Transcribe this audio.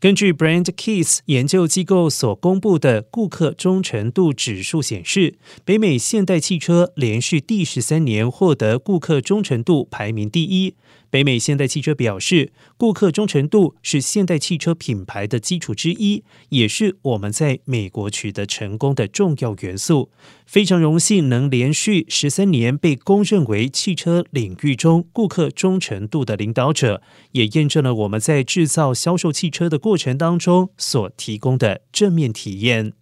根据 Brand Keys 研究机构所公布的顾客忠诚度指数显示，北美现代汽车连续第十三年获得顾客忠诚度排名第一。北美现代汽车表示，顾客忠诚度是现代汽车品牌的基础之一，也是我们在美国取得成功的重要元素。非常荣幸能连续十三年被公认为汽车领域中顾客忠诚度的领导者，也验证了我们在制造、销售汽车的过过程当中所提供的正面体验。